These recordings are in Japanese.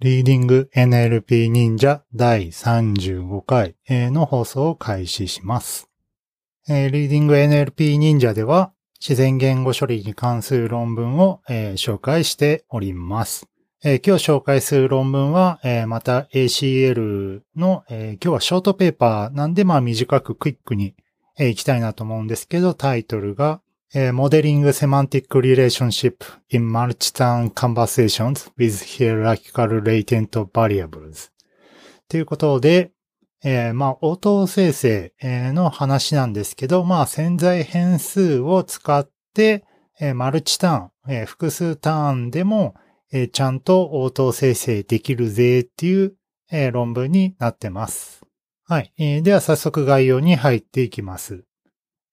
リーディング NLP 忍者第35回の放送を開始します。リーディング NLP 忍者では自然言語処理に関する論文を紹介しております。今日紹介する論文はまた ACL の今日はショートペーパーなんでまあ短くクイックにいきたいなと思うんですけどタイトルがえー、Modeling Semantic Relationship in Multi-Turn Conversations with Hierarchical Latent Variables ということで、えー、まあ、応答生成の話なんですけど、まあ、潜在変数を使って、えー、マルチターン、えー、複数ターンでも、えー、ちゃんと応答生成できるぜっていう、えー、論文になってます。はい。えー、では早速概要に入っていきます。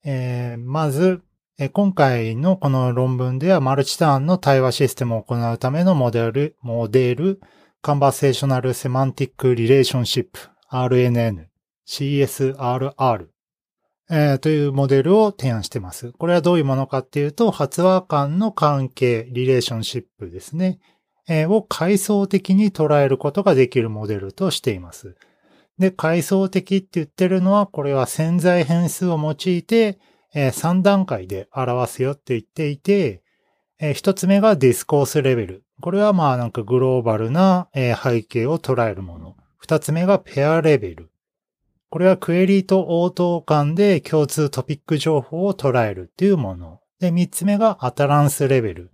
えー、まず、今回のこの論文ではマルチターンの対話システムを行うためのモデル、モデル、カンバセーショナルセマンティックリレーションシップ、RNN、CSRR、えー、というモデルを提案しています。これはどういうものかっていうと、発話間の関係、リレーションシップですね、えー、を階層的に捉えることができるモデルとしています。で、階層的って言ってるのは、これは潜在変数を用いて、え3段階で表すよって言っていて、え1つ目がディスコースレベル。これはまあなんかグローバルな、背景を捉えるもの。2つ目がペアレベル。これはクエリーと応答間で共通トピック情報を捉えるっていうもの。で、3つ目がアタランスレベル。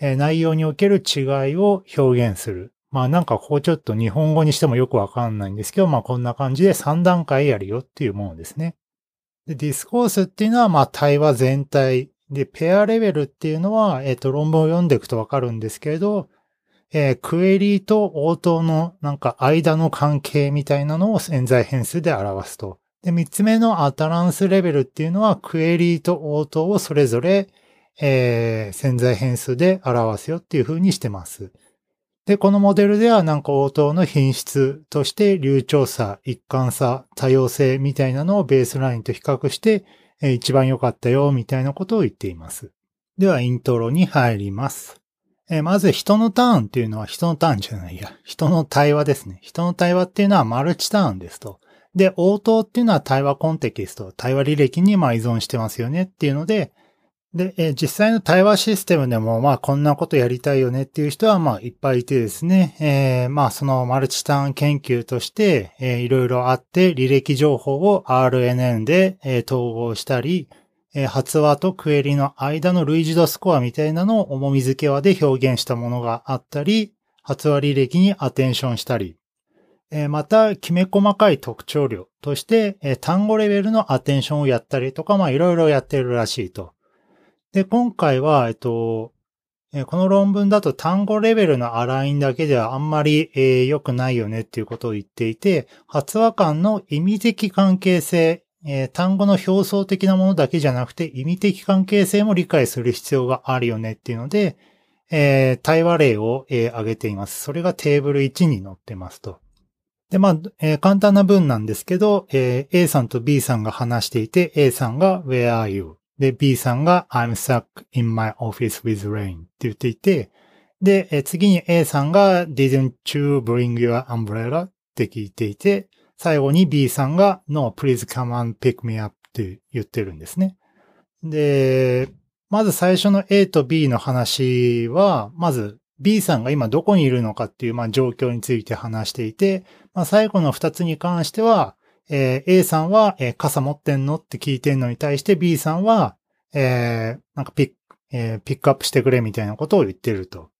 内容における違いを表現する。まあなんかここちょっと日本語にしてもよくわかんないんですけど、まあこんな感じで3段階やるよっていうものですね。で、ディスコースっていうのは、まあ、対話全体。で、ペアレベルっていうのは、えっ、ー、と、論文を読んでいくとわかるんですけれど、えー、クエリーと応答のなんか間の関係みたいなのを潜在変数で表すと。で、三つ目のアタランスレベルっていうのは、クエリーと応答をそれぞれ、えー、潜在変数で表すよっていう風にしてます。で、このモデルではなんか応答の品質として流暢さ、一貫さ、多様性みたいなのをベースラインと比較して、え一番良かったよみたいなことを言っています。では、イントロに入ります。えまず、人のターンっていうのは人のターンじゃないや。人の対話ですね。人の対話っていうのはマルチターンですと。で、応答っていうのは対話コンテキスト、対話履歴にま依存してますよねっていうので、で、えー、実際の対話システムでも、まあ、こんなことやりたいよねっていう人は、まあ、いっぱいいてですね、えー、まあ、そのマルチターン研究として、えー、いろいろあって、履歴情報を RNN で、えー、統合したり、えー、発話とクエリの間の類似度スコアみたいなのを重み付け話で表現したものがあったり、発話履歴にアテンションしたり、えー、また、きめ細かい特徴量として、えー、単語レベルのアテンションをやったりとか、まあ、いろいろやってるらしいと。で、今回は、えっと、この論文だと単語レベルのアラインだけではあんまり、えー、良くないよねっていうことを言っていて、発話間の意味的関係性、えー、単語の表層的なものだけじゃなくて意味的関係性も理解する必要があるよねっていうので、えー、対話例を、えー、挙げています。それがテーブル1に載ってますと。で、まあ、えー、簡単な文なんですけど、えー、A さんと B さんが話していて、A さんが Where are you? で、B さんが I'm stuck in my office with rain って言っていて、で、次に A さんが Didn't you bring your umbrella? って聞いていて、最後に B さんが No, please come and pick me up って言ってるんですね。で、まず最初の A と B の話は、まず B さんが今どこにいるのかっていう、まあ、状況について話していて、まあ、最後の2つに関しては、えー、A さんは、えー、傘持ってんの？って聞いてんのに対して B さんは、えー、なんかピック、えー、ピックアップしてくれみたいなことを言ってると。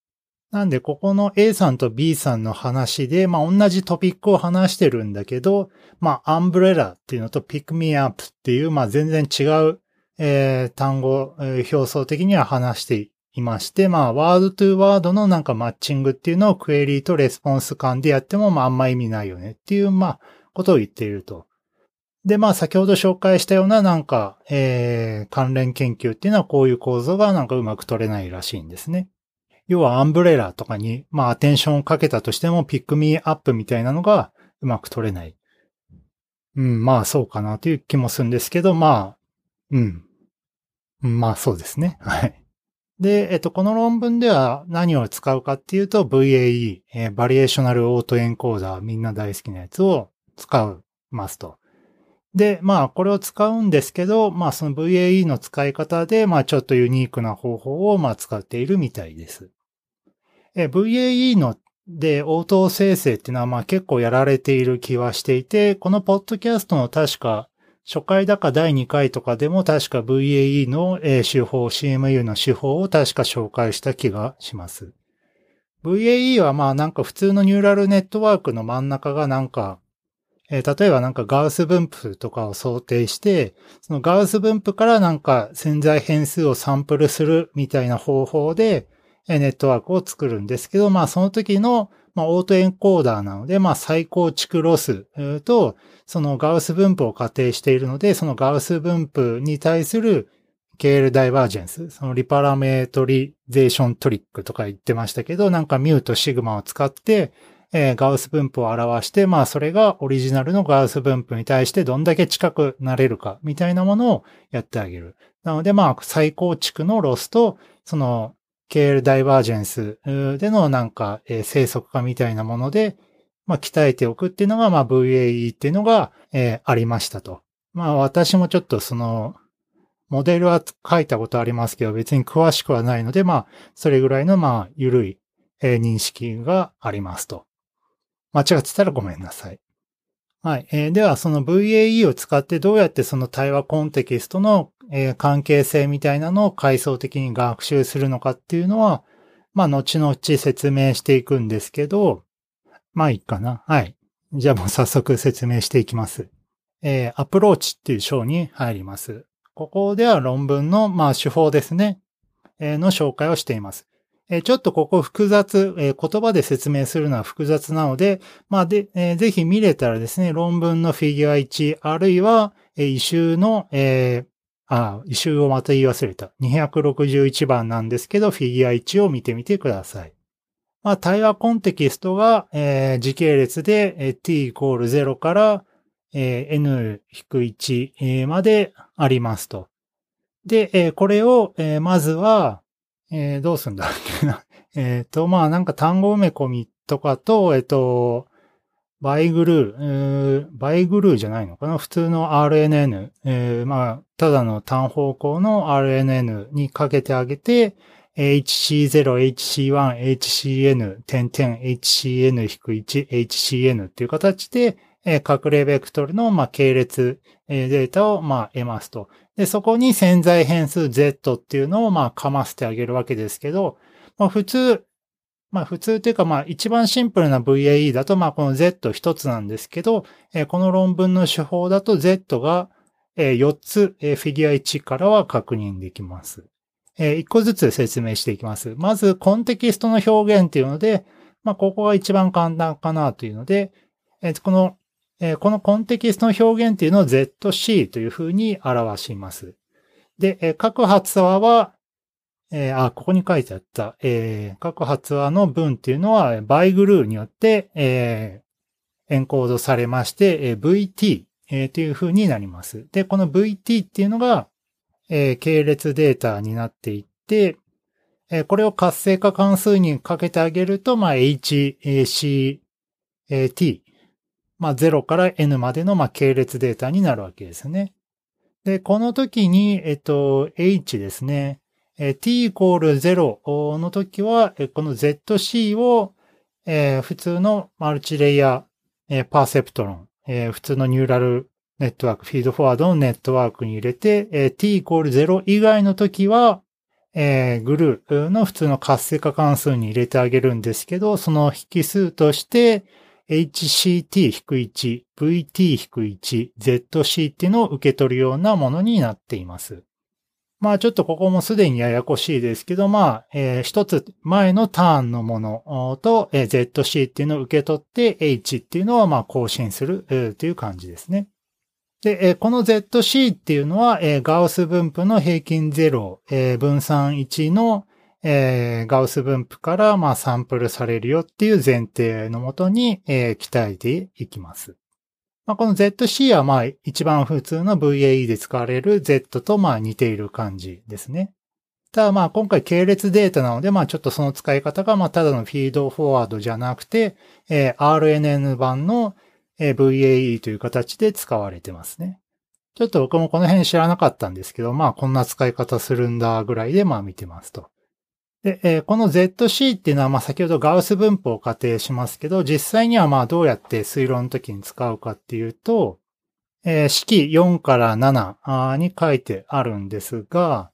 なんで、ここの A さんと B さんの話で、まあ、同じトピックを話してるんだけど、まあ、 umbrella っていうのと pick me up っていう、まあ、全然違う、えー、単語、えー、表層的には話していまして、まあ、ワードトゥーワードのなんかマッチングっていうのをクエリーとレスポンス間でやっても、まあ、あんま意味ないよねっていう、まあ、ことを言っていると。で、まあ先ほど紹介したようななんか、えー、関連研究っていうのはこういう構造がなんかうまく取れないらしいんですね。要は umbrella とかに、まあ attention をかけたとしても pick me up みたいなのがうまく取れない。うん、まあそうかなという気もするんですけど、まあ、うん。まあそうですね。はい。で、えっと、この論文では何を使うかっていうと VAE、えー、 variational autoencoder、みんな大好きなやつを使うますと。で、まあ、これを使うんですけど、まあ、その VAE の使い方で、まあ、ちょっとユニークな方法を、まあ、使っているみたいです。VAE ので、応答生成っていうのは、まあ、結構やられている気はしていて、このポッドキャストの確か初回だか第2回とかでも確か VAE の手法、CMU の手法を確か紹介した気がします。VAE はまあなんか普通のニューラルネットワークの真ん中がなんか、えー、例えばなんかガウス分布とかを想定して、そのガウス分布からなんか潜在変数をサンプルするみたいな方法で、ネットワークを作るんですけど、まあその時のまあ、 autoencoder なので、まあ、再構築ロスと、そのガウス分布を仮定しているので、そのガウス分布に対する KL divergence、その reparameterization trick とか言ってましたけど、なんかミューとシグマを使って、えー、ガウス分布を表して、まあそれがオリジナルのガウス分布に対してどんだけ近くなれるかみたいなものをやってあげる。なのでまあ再構築のロスと、その KL ダイバージェンスでのなんか、えー、生息化みたいなもので、まあ、鍛えておくっていうのが、まあ、VAE っていうのが、えー、ありましたと。まあ、私もちょっとその、モデルは書いたことありますけど、別に詳しくはないので、まあ、それぐらいの、まあ、ゆるい、えー、認識がありますと。間違ってたらごめんなさい。はい。えー、では、その VAE を使ってどうやってその対話コンテキストのえー、関係性みたいなのを階層的に学習するのかっていうのは、まあ、後々説明していくんですけど、まあいいかな。はい。じゃあもう早速説明していきます。えー、アプローチっていう章に入ります。ここでは論文の、まあ、手法ですね。えー、の紹介をしています。え、ちょっとここ複雑、え、言葉で説明するのは複雑なので、まあで、え、ぜひ見れたらですね、論文のフィギュア1、あるいは、え、異臭の、えー、あ、一周をまた言い忘れた。261番なんですけど、フィギュア1を見てみてください。まあ、対話コンテキストが、えー、時系列で、えー、t イコール0から、えー、n-1、までありますと。で、えー、これを、えー、まずは、えー、どうすんだっけな。えっと、まあなんか単語埋め込みとかと、えっ、と、バイグルー、バイグルーじゃないのかな普通の RNN、えー、まあ、ただの単方向の RNN にかけてあげて、HC0、HC1、HCN、点々 HCN-1、HCN っていう形で、隠れベクトルの、まあ、系列、データを、まあ、得ますと。で、そこに潜在変数 Z っていうのを、まあ、かませてあげるわけですけど、まあ、普通、まあ普通というかまあ一番シンプルな VAE だとまあこの Z 一つなんですけど、え、この論文の手法だと Z が、え、4つ、え、フィギュア1からは確認できます。え、1個ずつ説明していきます。まずコンテキストの表現っていうので、まあここが一番簡単かなというので、え、この、え、このコンテキストの表現っていうのを ZC というふうに表します。で、え、各発話はえー、あ、ここに書いてあった、えー、各発話の文っていうのは、バイグルーによって、えー、エンコードされまして、えー、VT、えー、という風になります。で、この VT っていうのが、えー、系列データになっていって、えー、これを活性化関数にかけてあげると、まあ、HCT、まあ、0から N までの、まあ、系列データになるわけですね。で、この時に、えっと、H ですね。え t イコール0の時は、この ZC を、え普通のマルチレイヤー、えパーセプトロン、え普通のニューラルネットワーク、フィードフォワードのネットワークに入れて、え t イコール0以外の時は、えグルーの普通の活性化関数に入れてあげるんですけど、その引数として、HCT-1、VT-1、ZC っていうのを受け取るようなものになっています。まあちょっとここもすでにややこしいですけど、まあ、えー、一つ前のターンのものと、えー、ZC っていうのを受け取って H っていうのはまあ更新する、えー、という感じですね。で、えー、この ZC っていうのは、えー、ガウス分布の平均0、えー、分散1の、えー、ガウス分布からまあサンプルされるよっていう前提のもとに、えー、鍛えていきます。まあ、この ZC はまあ一番普通の VAE で使われる Z とまあ似ている感じですね。ただ、まあ今回系列データなので、まあちょっとその使い方が、まあただのフィードフォワードじゃなくて、えー、RNN 版の、えー、VAE という形で使われてますね。ちょっと僕もこの辺知らなかったんですけど、まあこんな使い方するんだぐらいでまあ見てますと。で、えー、この ZC っていうのはまあ先ほどガウス分布を仮定しますけど、実際にはまあどうやって推論の時に使うかっていうと、えー、式4から7に書いてあるんですが、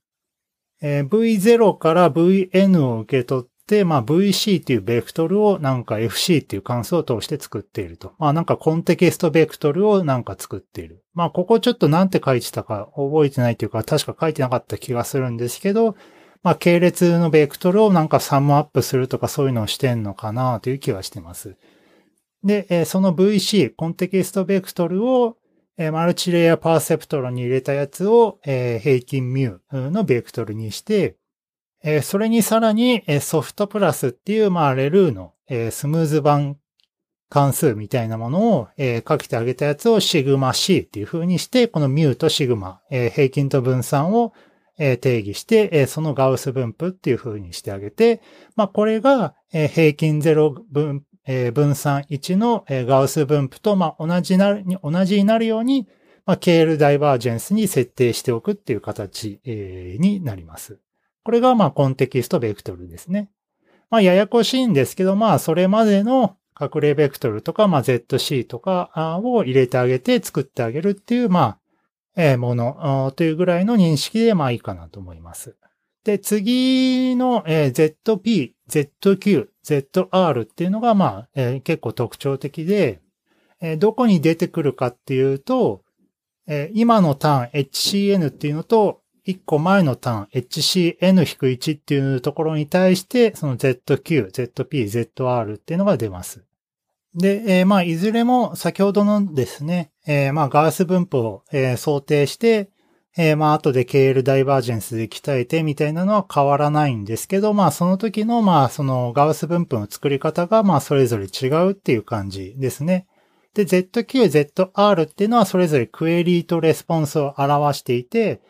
えー、V0 から Vn を受け取って、まあ VC っていうベクトルをなんか FC っていう関数を通して作っていると。まあなんかコンテキストベクトルをなんか作っている。まあここちょっとなんて書いてたか覚えてないというか確か書いてなかった気がするんですけど、まあ系列のベクトルをなんかサムアップするとかそういうのをしてんのかなという気はしてます。で、その VC、コンテキストベクトルをマルチレイヤーパーセプトロに入れたやつを、平均ミューのベクトルにして、それにさらに、ソフトプラスっていう、まあ、レルーの、スムーズ版関数みたいなものを、えかけてあげたやつをシグマ C っていう風にして、このミューとシグマ、平均と分散を、え定義して、そのガウス分布っていう風にしてあげて、まあ、これが、平均0分、分散1の、ガウス分布と、ま、同じなに、同じになるように、まあ、ケールダイバージェンスに設定しておくっていう形、になります。これが、まあ、コンテキストベクトルですね。まあ、ややこしいんですけど、まあ、それまでの隠れベクトルとか、まあ、ZC とかを入れてあげて作ってあげるっていう、まあ、ものというぐらいの認識で、まあ、いいかなと思います。で、次の、え、ZP、ZQ、ZR っていうのが、まあ、結構特徴的で、え、どこに出てくるかっていうと、え、今のターン HCN っていうのと、一個前のターン HCN-1 っていうところに対して、その ZQ、ZP、ZR っていうのが出ます。で、え、まあ、いずれも先ほどのですね、えー、まあ、ガース分布を、えー、想定して、えー、まあ、後で KL ダイバージェンスで鍛えてみたいなのは変わらないんですけど、まあ、その時の、まあ、そのガウス分布の作り方が、まあ、それぞれ違うっていう感じですね。で、ZQ、ZR っていうのはそれぞれクエリーとレスポンスを表していて、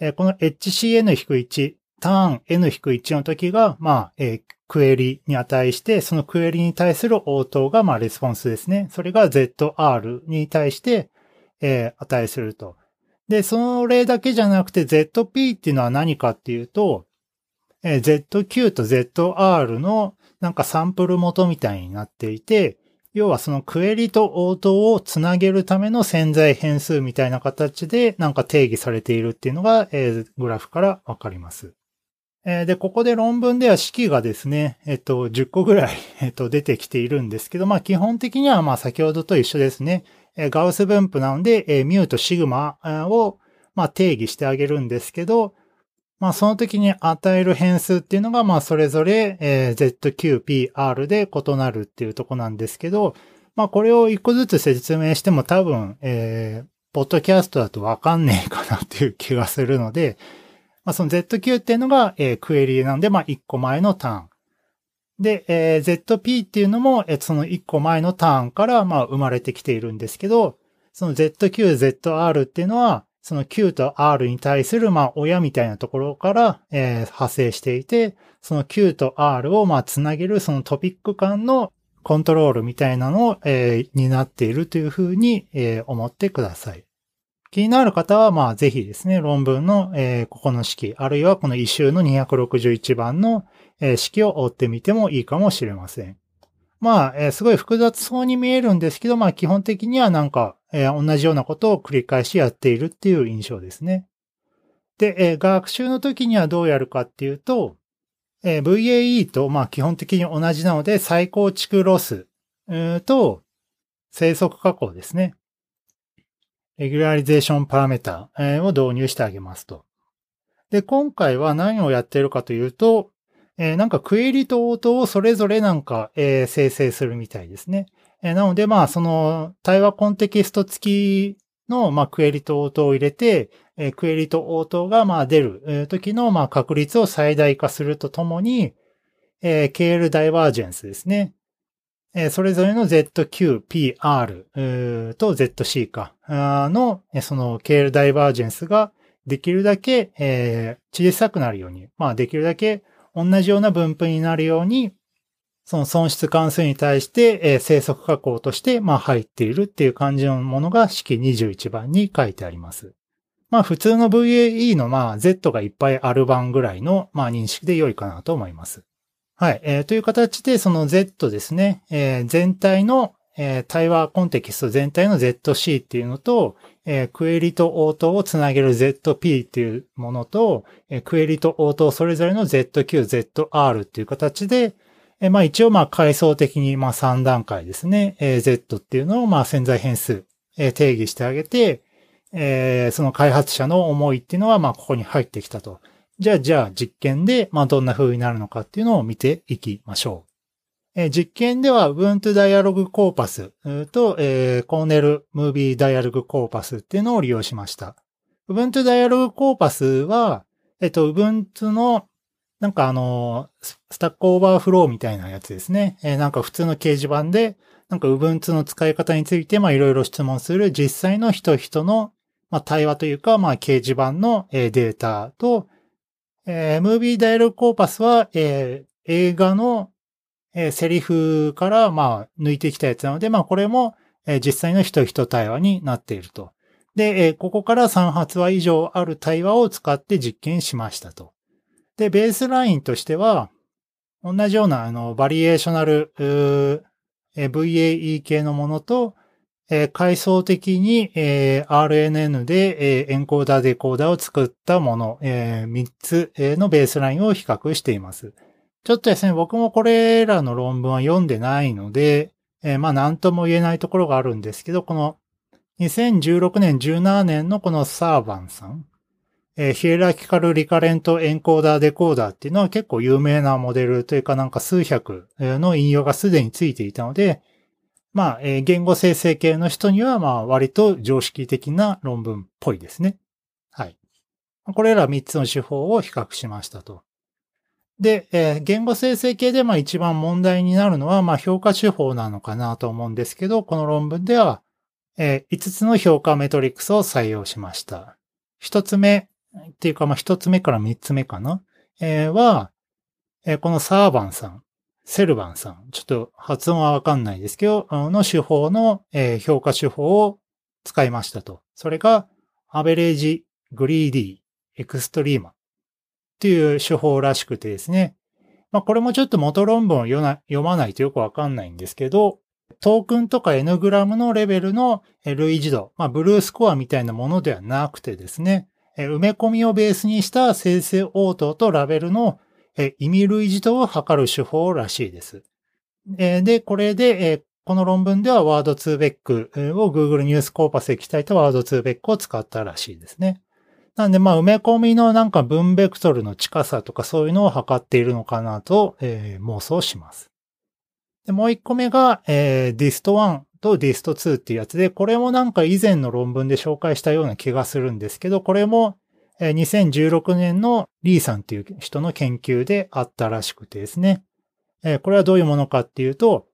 えー、この HCN-1、ターン N-1 の時が、まあ、えー、クエリに値して、そのクエリに対する応答が、まあ、レスポンスですね。それが ZR に対して、えー、値すると。で、それだけじゃなくて ZP っていうのは何かっていうと、え ZQ と ZR のなんかサンプル元みたいになっていて、要はそのクエリと応答をつなげるための潜在変数みたいな形でなんか定義されているっていうのが、えー、グラフからわかります。で、ここで論文では式がですね、えっと、10個ぐらい、えっと、出てきているんですけど、まあ基本的にはまあ先ほどと一緒ですね。ガウス分布なので、ミューとシグマを、まあ、定義してあげるんですけど、まあ、その時に与える変数っていうのが、まあ、それぞれ、え ZQPR で異なるっていうとこなんですけど、まあ、これを一個ずつ説明しても多分、えー、ポッドキャストだとわかんねえかなっていう気がするので、まあ、その ZQ っていうのが、えー、クエリなので、まあ、一個前のターン。で、えー、ZP っていうのも、えー、その1個前のターンから、まあ、生まれてきているんですけど、その ZQ、ZR っていうのは、その Q と R に対する、まあ、親みたいなところから、えー、派生していて、その Q と R を、まあ、つなげる、そのトピック間のコントロールみたいなのを、えー、になっているというふうに、えー、思ってください。気になる方は、まあ、ぜひですね、論文の、えー、ここの式、あるいはこの一周の261番の、え式を追ってみてもいいかもしれません。まあ、えすごい複雑そうに見えるんですけど、まあ基本的にはなんか、え同じようなことを繰り返しやっているっていう印象ですね。で、え学習の時にはどうやるかっていうと、え VAE とまあ基本的に同じなので、再構築ロスと生息加工ですね。レギュラリゼーションパラメータを導入してあげますと。で、今回は何をやってるかというと、えー、なんかクエリと応答をそれぞれなんか、えー、生成するみたいですね。えー、なので、まあ、その対話コンテキスト付きの、まあ、クエリと応答を入れて、えクエリと応答が、まあ、出る時の、まあ、確率を最大化するとともに、えー、KL ダイバージェンスですね。えそれぞれの ZQ、PR と ZC かの、その KL ダイバージェンスができるだけ、え、小さくなるように、まあできるだけ同じような分布になるように、その損失関数に対して、えー、生息加工として、まあ入っているっていう感じのものが式21番に書いてあります。まあ普通の VAE のまあ Z がいっぱいある版ぐらいのまあ認識で良いかなと思います。はい。えー、という形でその Z ですね、えー、全体の、えー、対話コンテキスト全体の ZC っていうのと、えー、クエリと応答をつなげる ZP っていうものと、えー、クエリと応答それぞれの ZQ、ZR っていう形で、えー、まあ一応まあ階層的にまあ3段階ですね、えー、Z っていうのをまあ潜在変数、えー、定義してあげて、えー、その開発者の思いっていうのはまあここに入ってきたと。じゃあ、じゃあ実験でまあどんな風になるのかっていうのを見ていきましょう。え、実験では Ubuntu Dialog Corpus と、えー、Cornell Movie Dialog Corpus っていうのを利用しました。Ubuntu Dialog Corpus は、えっと、Ubuntu のなんかあの、 Stack Overflow みたいなやつですね。えー、なんか普通の掲示板で、なんか Ubuntu の使い方について、まあいろいろ質問する実際の人々の、まあ対話というか、まあ掲示板の、え、データと、えー、Movie Dialog Corpus は、えー、映画の、えー、セリフから、まあ抜いてきたやつなので、まあこれも、えー、実際の人々対話になっていると。で、えー、ここから3発話以上ある対話を使って実験しましたと。で、ベースラインとしては、同じような、あの、バリエーショナル、VAE 系のものと、えー、階層的に、えー、RNN で、えー、エンコーダーデコーダーを作ったもの、えー、3つのベースラインを比較しています。ちょっとですね、僕もこれらの論文は読んでないので、えー、まあ何とも言えないところがあるんですけど、この2016年17年のこのサーバンさん、えー、ヒエラキカルリカレントエンコーダーデコーダーっていうのは結構有名なモデルというかなんか数百の引用がすでについていたので、まあ、えー、言語生成系の人にはまあ割と常識的な論文っぽいですね。はい。これら3つの手法を比較しましたと。で、えー、言語生成系でまあ一番問題になるのはまあ評価手法なのかなと思うんですけど、この論文では、えー、5つの評価メトリックスを採用しました。1つ目、っていうか、まあ、一つ目から三つ目かな、えー、は、えー、このサーバンさん、セルバンさん、ちょっと発音はわかんないですけど、の手法の、評価手法を使いましたと。それが、アベレージ、グリーディー、エクストリーマっていう手法らしくてですね。まあ、これもちょっと元論文を読まないとよくわかんないんですけど、トークンとか N グラムのレベルの類似度、まあ、ブルースコアみたいなものではなくてですね、埋め込みをベースにした生成応答とラベルの意味類似度を測る手法らしいです。で、これで、この論文ではワード2ベックを Google ニュースコーパスで鍛えたワード2ベックを使ったらしいですね。なんで、まあ、埋め込みのなんか文ベクトルの近さとかそういうのを測っているのかなと、えー、妄想します。でもう一個目が、えー、dist1 と dist2 っていうやつで、これもなんか以前の論文で紹介したような気がするんですけど、これも2016年のリーさんっていう人の研究であったらしくてですね。これはどういうものかっていうと、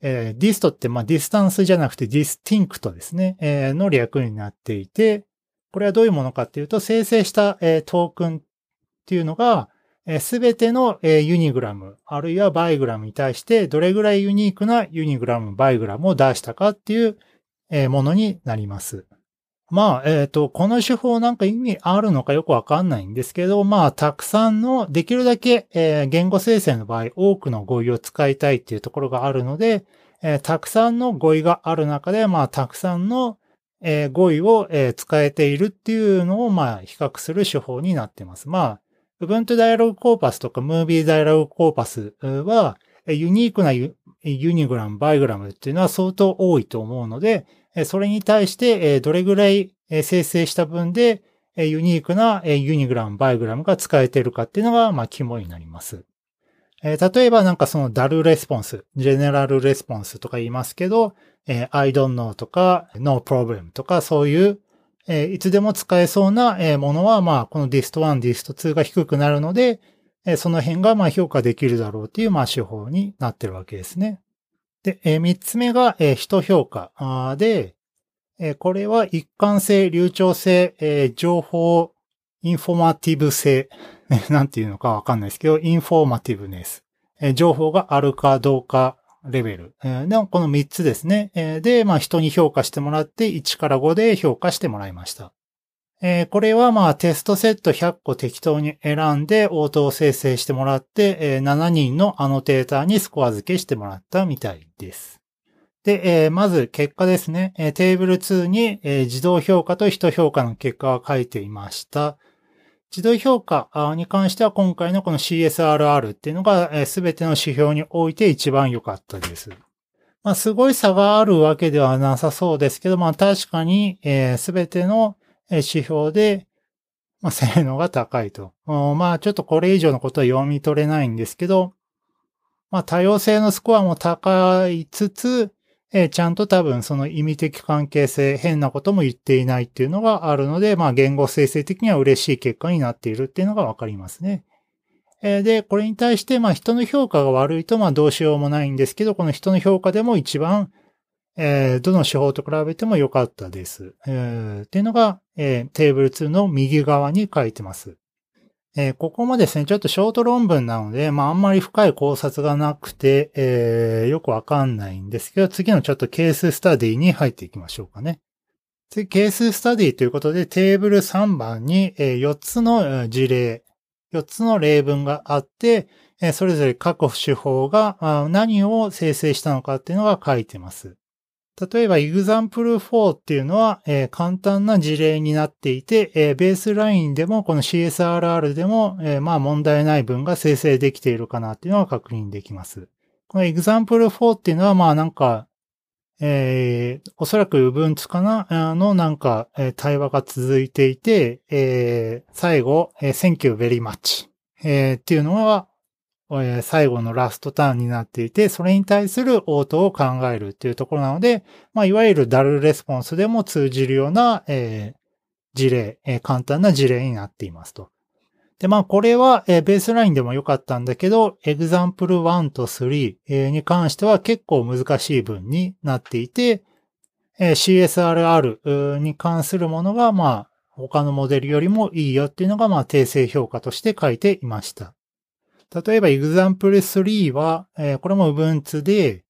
dist ってまあ distance じゃなくて distinct ですね、の略になっていて、これはどういうものかっていうと、生成したトークンっていうのが、すべてのユニグラム、あるいはバイグラムに対して、どれぐらいユニークなユニグラム、バイグラムを出したかっていうものになります。まあ、えっ、ー、と、この手法なんか意味あるのかよくわかんないんですけど、まあ、たくさんの、できるだけ、えー、言語生成の場合、多くの語彙を使いたいっていうところがあるので、えー、たくさんの語彙がある中で、まあ、たくさんの、えー、語彙を、えー、使えているっていうのを、まあ、比較する手法になっています。まあ、Ubuntu Dialog Corpus とか Movie Dialog Corpus は、ユニークなユニグラム、バイグラムっていうのは相当多いと思うので、それに対してどれぐらい生成した分でユニークなユニグラム、バイグラムが使えているかっていうのが、まあ、肝になります。例えばなんかそのダルレスポンス、ジェネラルレスポンスとか言いますけど、I don't know とか no problem とかそういういつでも使えそうな、ものは、まあ、この dist1、dist2 が低くなるので、その辺が、まあ、評価できるだろうっていう、まあ、手法になってるわけですね。で、え三つ目が、え人評価で、え、これは一貫性、流暢性、え、情報、インフォマティブ性、なんていうのかわかんないですけど、インフォーマティブネス、え、情報があるかどうかレベル。えー、でこの3つですね。え、で、まあ人に評価してもらって1から5で評価してもらいました。えー、これはまあテストセット100個適当に選んで応答生成してもらって、えー、7人のアノテーターにスコア付けしてもらったみたいです。で、えー、まず結果ですね。え、テーブル2に、え、自動評価と人評価の結果が書いていました。自動評価に関しては今回のこの CSRR っていうのがすべての指標において一番良かったです。まあ、すごい差があるわけではなさそうですけど、まあ確かにすべての指標で、まあ、性能が高いと。まあちょっとこれ以上のことは読み取れないんですけど、まあ多様性のスコアも高いつつ、えー、ちゃんと多分その意味的関係性、変なことも言っていないっていうのがあるので、まあ言語生成的には嬉しい結果になっているっていうのがわかりますね。えー、で、これに対してまあ人の評価が悪いとまあどうしようもないんですけど、この人の評価でも一番、えー、どの手法と比べても良かったです。えー、っていうのが、えー、テーブル2の右側に書いてます。えー、ここもですね、ちょっとショート論文なので、まああんまり深い考察がなくて、えー、よくわかんないんですけど、次のちょっとケーススタディに入っていきましょうかね。次、ケーススタディということで、テーブル3番に、え、4つの事例、4つの例文があって、え、それぞれ各手法が何を生成したのかっていうのが書いてます。例えば、example4 っていうのは、えー、簡単な事例になっていて、えー、ベースラインでも、この CSRR でも、えー、まあ問題ない文が生成できているかなっていうのは確認できます。この example4 っていうのは、まあなんか、えー、おそらく Ubuntu かなあのなんか、えー、対話が続いていて、えー、最後、えー、Thank you very much、えー、っていうのは、最後のラストターンになっていて、それに対する応答を考えるっていうところなので、まあ、いわゆるダルレスポンスでも通じるような、えー、事例、えー、簡単な事例になっていますと。で、まあ、これは、えー、ベースラインでも良かったんだけど、エグザンプル1と3、え、に関しては結構難しい文になっていて、え、CSRR に関するものが、まあ、他のモデルよりもいいよっていうのが、まあ、訂正評価として書いていました。例えば example3 は、えー、これも Ubuntu で、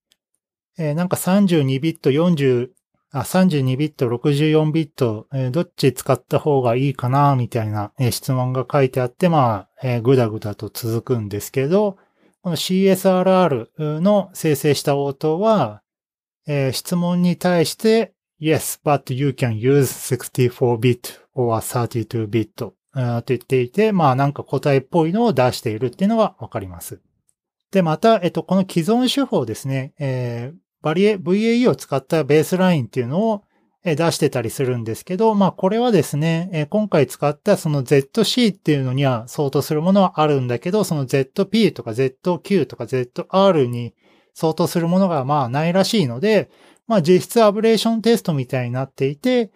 えー、なんか32ビット、40、あ、32ビット、64ビット、えー、どっち使った方がいいかな、みたいな、えー、質問が書いてあって、まあ、えー、ぐだぐだと続くんですけど、この CSRR の生成した応答は、えー、質問に対して、Yes, but you can use 64-bit or 32-bit と言っていて、まあなんか答えっぽいのを出しているっていうのがわかります。で、また、えっと、この既存手法ですね、えー、バリエ、VAE を使ったベースラインっていうのを出してたりするんですけど、まあこれはですね、今回使ったその ZC っていうのには相当するものはあるんだけど、その ZP とか ZQ とか ZR に相当するものがまあないらしいので、まあ実質アブレーションテストみたいになっていて、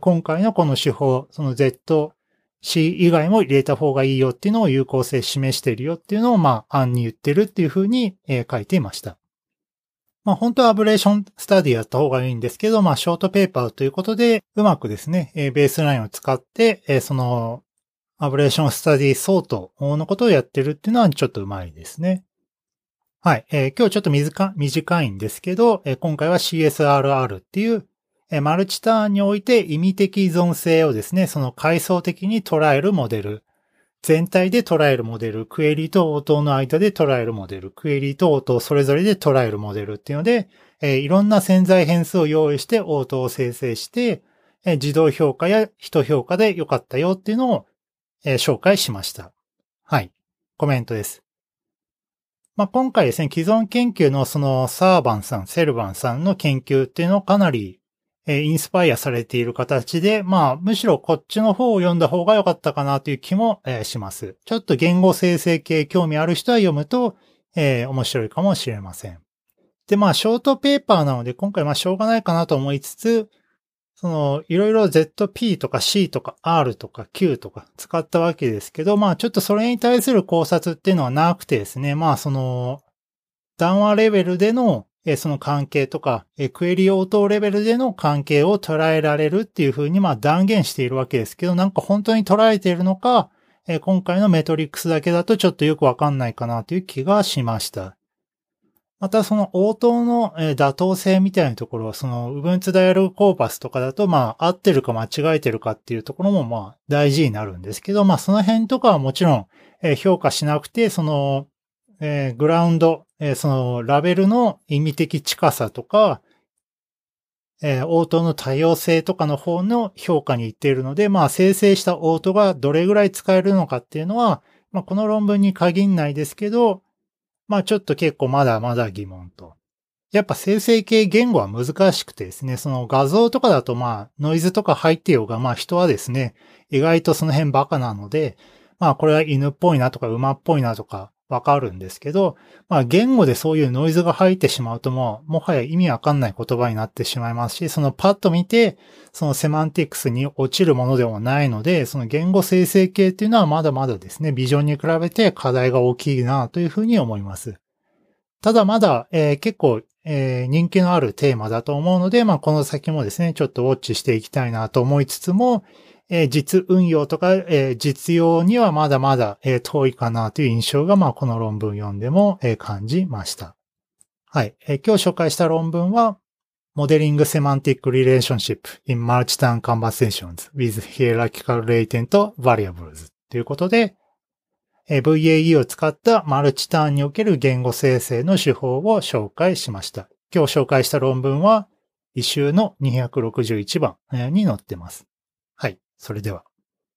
今回のこの手法、その Z、C 以外も入れた方がいいよっていうのを有効性示しているよっていうのを、まあ、案に言ってるっていうふうに、えー、書いていました。まあ、本当はアブレーションスタディやった方がいいんですけど、まあ、ショートペーパーということで、うまくですね、えー、ベースラインを使って、えー、その、アブレーションスタディ相当のことをやってるっていうのはちょっとうまいですね。はい。えー、今日ちょっと短短いんですけど、えー、今回は CSRR っていうマルチターンにおいて意味的依存性をですね、その階層的に捉えるモデル、全体で捉えるモデル、クエリと応答の間で捉えるモデル、クエリと応答それぞれで捉えるモデルっていうので、えいろんな潜在変数を用意して応答を生成して、え自動評価や人評価で良かったよっていうのを、え紹介しました。はい。コメントです。まあ、今回ですね、既存研究のそのサーバンさん、セルバンさんの研究っていうのをかなりえインスパイアされている形で、まあ、むしろこっちの方を読んだ方が良かったかなという気も、えします。ちょっと言語生成系興味ある人は読むと、えー、面白いかもしれません。で、まあ、ショートペーパーなので、今回まあ、しょうがないかなと思いつつ、その、いろいろ ZP とか C とか R とか Q とか使ったわけですけど、まあ、ちょっとそれに対する考察っていうのはなくてですね、まあ、その、談話レベルでのその関係とか、クエリ応答レベルでの関係を捉えられるっていうふうにまあ断言しているわけですけど、なんか本当に捉えているのか、今回のメトリックスだけだとちょっとよくわかんないかなという気がしました。またその応答の妥当性みたいなところは、その Ubuntu Dialog Corpus とかだと、まあ合ってるか間違えてるかっていうところもまあ大事になるんですけど、まあその辺とかはもちろん評価しなくて、そのえー、グラウンド、えー、そのラベルの意味的近さとか、えー、応答の多様性とかの方の評価に行っているので、まあ生成した応答がどれぐらい使えるのかっていうのは、まあこの論文に限んないですけど、まあちょっと結構まだまだ疑問と。やっぱ生成系言語は難しくてですね、その画像とかだとまあノイズとか入ってようが、まあ人はですね、意外とその辺バカなので、まあこれは犬っぽいなとか馬っぽいなとか、わかるんですけど、まあ言語でそういうノイズが入ってしまうともう、もはや意味わかんない言葉になってしまいますし、そのパッと見て、そのセマンティクスに落ちるものでもないので、その言語生成系っていうのはまだまだですね、ビジョンに比べて課題が大きいなというふうに思います。ただまだ、えー、結構、えー、人気のあるテーマだと思うので、まあこの先もですね、ちょっとウォッチしていきたいなと思いつつも、えー、実運用とか、えー、実用にはまだまだ、えー、遠いかなという印象が、まあ、この論文読んでも、えー、感じました。はい、えー。今日紹介した論文は、Modeling Semantic Relationship in Multi-Turn Conversations with Hierarchical Latent Variables ということで、えー、VAE を使ったマルチターンにおける言語生成の手法を紹介しました。今日紹介した論文は、一周の261番に載ってます。それでは。